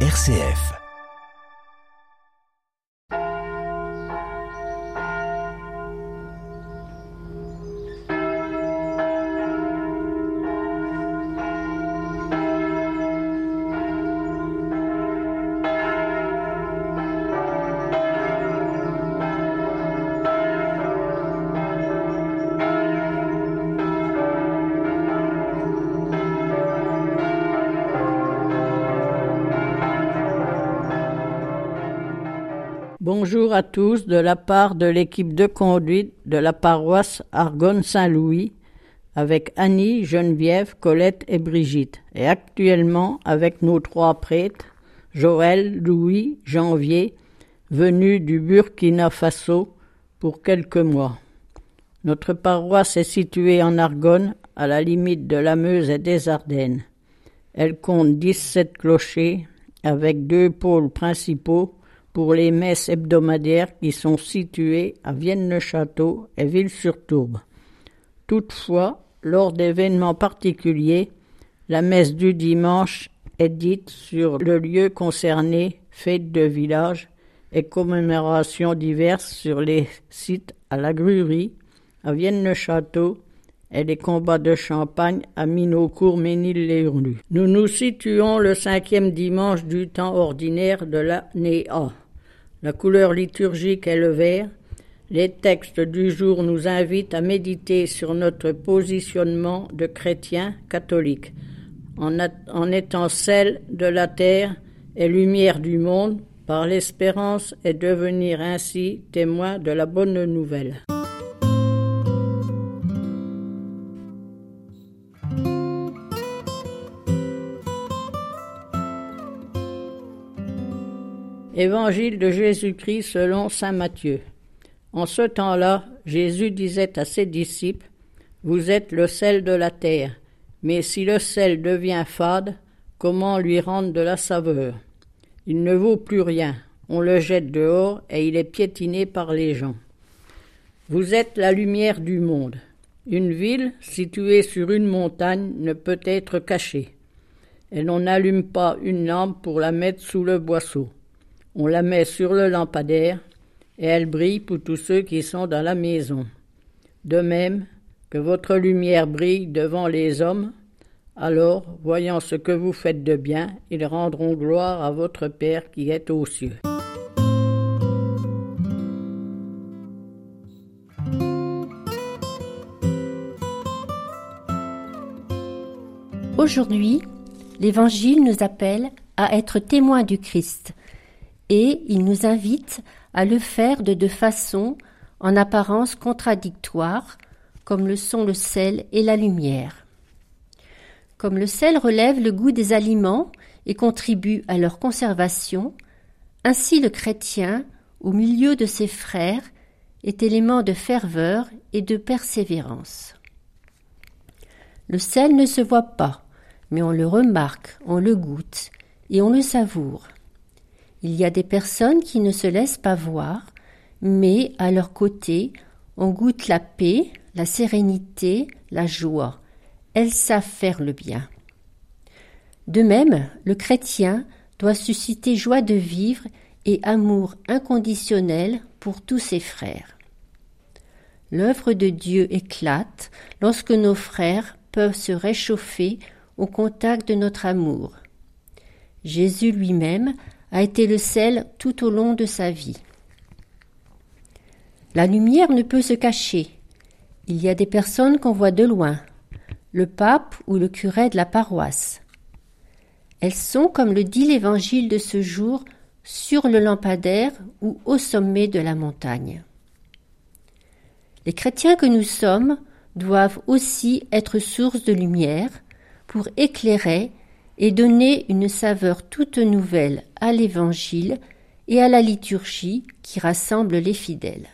RCF. Bonjour à tous de la part de l'équipe de conduite de la paroisse Argonne-Saint-Louis avec Annie, Geneviève, Colette et Brigitte et actuellement avec nos trois prêtres Joël, Louis, Janvier venus du Burkina Faso pour quelques mois. Notre paroisse est située en Argonne à la limite de la Meuse et des Ardennes. Elle compte 17 clochers avec deux pôles principaux pour les messes hebdomadaires qui sont situées à Vienne-le-Château et Ville-sur-Tourbe. Toutefois, lors d'événements particuliers, la messe du dimanche est dite sur le lieu concerné, fête de village et commémorations diverses sur les sites à la Grurie, à Vienne-le-Château et les combats de champagne à Minocourt, Ménil-les-Hurlus. Nous nous situons le cinquième dimanche du temps ordinaire de l'année A. La couleur liturgique est le vert. Les textes du jour nous invitent à méditer sur notre positionnement de chrétiens catholiques, en, en étant celle de la terre et lumière du monde, par l'espérance et devenir ainsi témoin de la bonne nouvelle. Évangile de Jésus-Christ selon Saint Matthieu. En ce temps-là, Jésus disait à ses disciples, Vous êtes le sel de la terre, mais si le sel devient fade, comment lui rendre de la saveur? Il ne vaut plus rien, on le jette dehors et il est piétiné par les gens. Vous êtes la lumière du monde. Une ville située sur une montagne ne peut être cachée. Et l'on n'allume pas une lampe pour la mettre sous le boisseau. On la met sur le lampadaire et elle brille pour tous ceux qui sont dans la maison. De même que votre lumière brille devant les hommes, alors, voyant ce que vous faites de bien, ils rendront gloire à votre Père qui est aux cieux. Aujourd'hui, l'Évangile nous appelle à être témoins du Christ, et il nous invite à le faire de deux façons en apparence contradictoires, comme le sont le sel et la lumière. Comme le sel relève le goût des aliments et contribue à leur conservation, ainsi le chrétien, au milieu de ses frères, est élément de ferveur et de persévérance. Le sel ne se voit pas, mais on le remarque, on le goûte et on le savoure. Il y a des personnes qui ne se laissent pas voir, mais à leur côté, on goûte la paix, la sérénité, la joie. Elles savent faire le bien. De même, le chrétien doit susciter joie de vivre et amour inconditionnel pour tous ses frères. L'œuvre de Dieu éclate lorsque nos frères peuvent se réchauffer au contact de notre amour. Jésus lui-même a été le sel tout au long de sa vie. La lumière ne peut se cacher. Il y a des personnes qu'on voit de loin, le pape ou le curé de la paroisse. Elles sont, comme le dit l'évangile de ce jour, sur le lampadaire ou au sommet de la montagne. Les chrétiens que nous sommes doivent aussi être source de lumière pour éclairer et donner une saveur toute nouvelle à l'Évangile et à la liturgie qui rassemble les fidèles.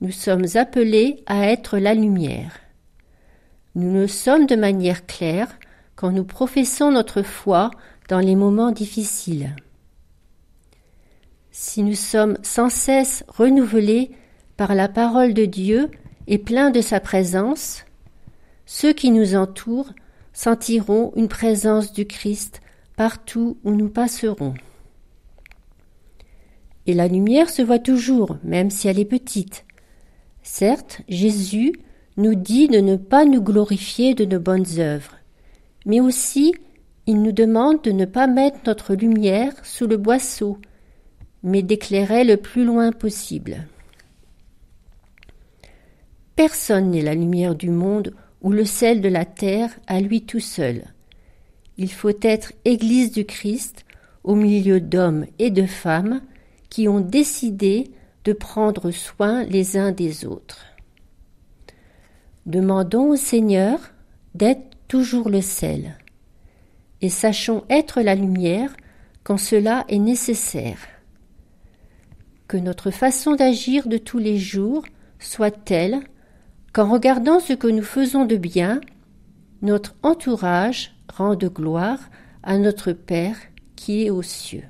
Nous sommes appelés à être la lumière. Nous le sommes de manière claire quand nous professons notre foi dans les moments difficiles. Si nous sommes sans cesse renouvelés par la parole de Dieu et pleins de sa présence, ceux qui nous entourent sentiront une présence du Christ partout où nous passerons. Et la lumière se voit toujours, même si elle est petite. Certes, Jésus nous dit de ne pas nous glorifier de nos bonnes œuvres, mais aussi il nous demande de ne pas mettre notre lumière sous le boisseau, mais d'éclairer le plus loin possible. Personne n'est la lumière du monde ou le sel de la terre à lui tout seul. Il faut être Église du Christ au milieu d'hommes et de femmes qui ont décidé de prendre soin les uns des autres. Demandons au Seigneur d'être toujours le sel, et sachons être la lumière quand cela est nécessaire. Que notre façon d'agir de tous les jours soit telle qu'en regardant ce que nous faisons de bien, notre entourage rende gloire à notre Père qui est aux cieux.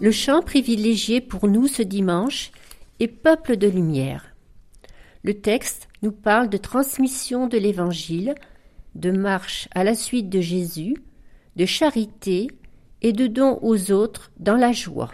Le chant privilégié pour nous ce dimanche est Peuple de lumière. Le texte nous parle de transmission de l'Évangile, de marche à la suite de Jésus, de charité et de don aux autres dans la joie.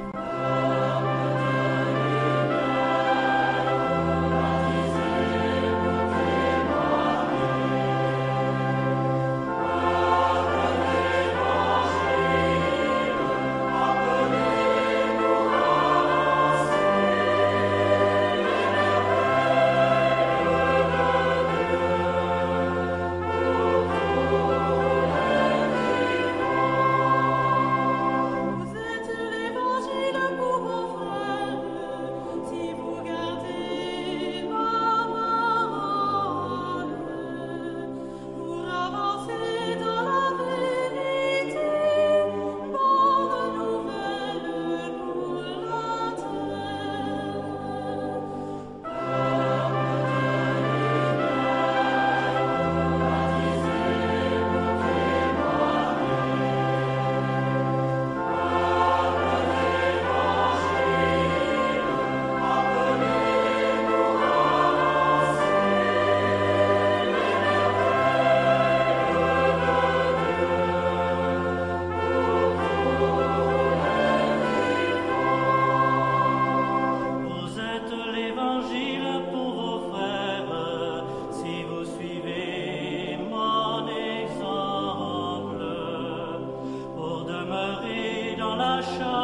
Notre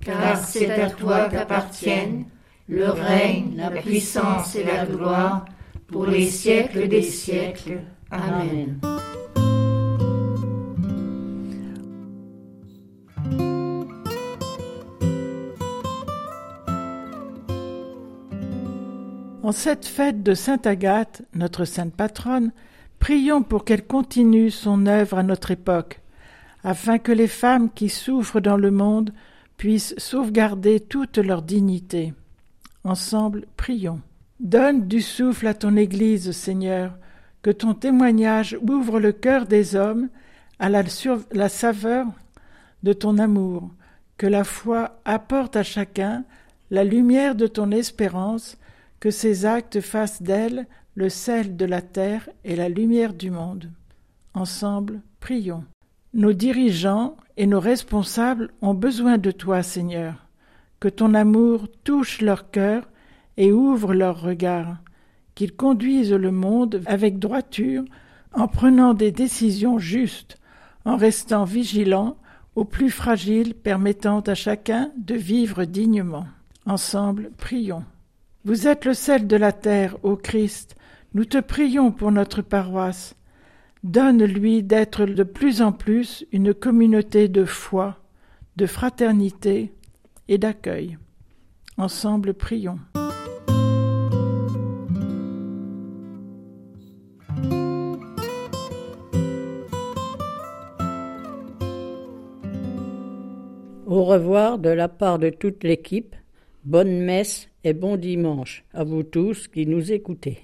Car c'est à toi qu'appartiennent le règne, la puissance et la gloire pour les siècles des siècles. Amen. En cette fête de Sainte Agathe, notre sainte patronne, prions pour qu'elle continue son œuvre à notre époque, afin que les femmes qui souffrent dans le monde puissent sauvegarder toute leur dignité. Ensemble, prions. Donne du souffle à ton Église, Seigneur, que ton témoignage ouvre le cœur des hommes à la, saveur de ton amour, que la foi apporte à chacun la lumière de ton espérance, que ses actes fassent d'elle le sel de la terre et la lumière du monde. Ensemble, prions. Nos dirigeants et nos responsables ont besoin de toi, Seigneur. Que ton amour touche leur cœur et ouvre leur regard, qu'ils conduisent le monde avec droiture, en prenant des décisions justes, en restant vigilants aux plus fragiles, permettant à chacun de vivre dignement. Ensemble, prions. Vous êtes le sel de la terre, ô Christ. Nous te prions pour notre paroisse. Donne-lui d'être de plus en plus une communauté de foi, de fraternité et d'accueil. Ensemble, prions. Au revoir de la part de toute l'équipe. Bonne messe et bon dimanche à vous tous qui nous écoutez.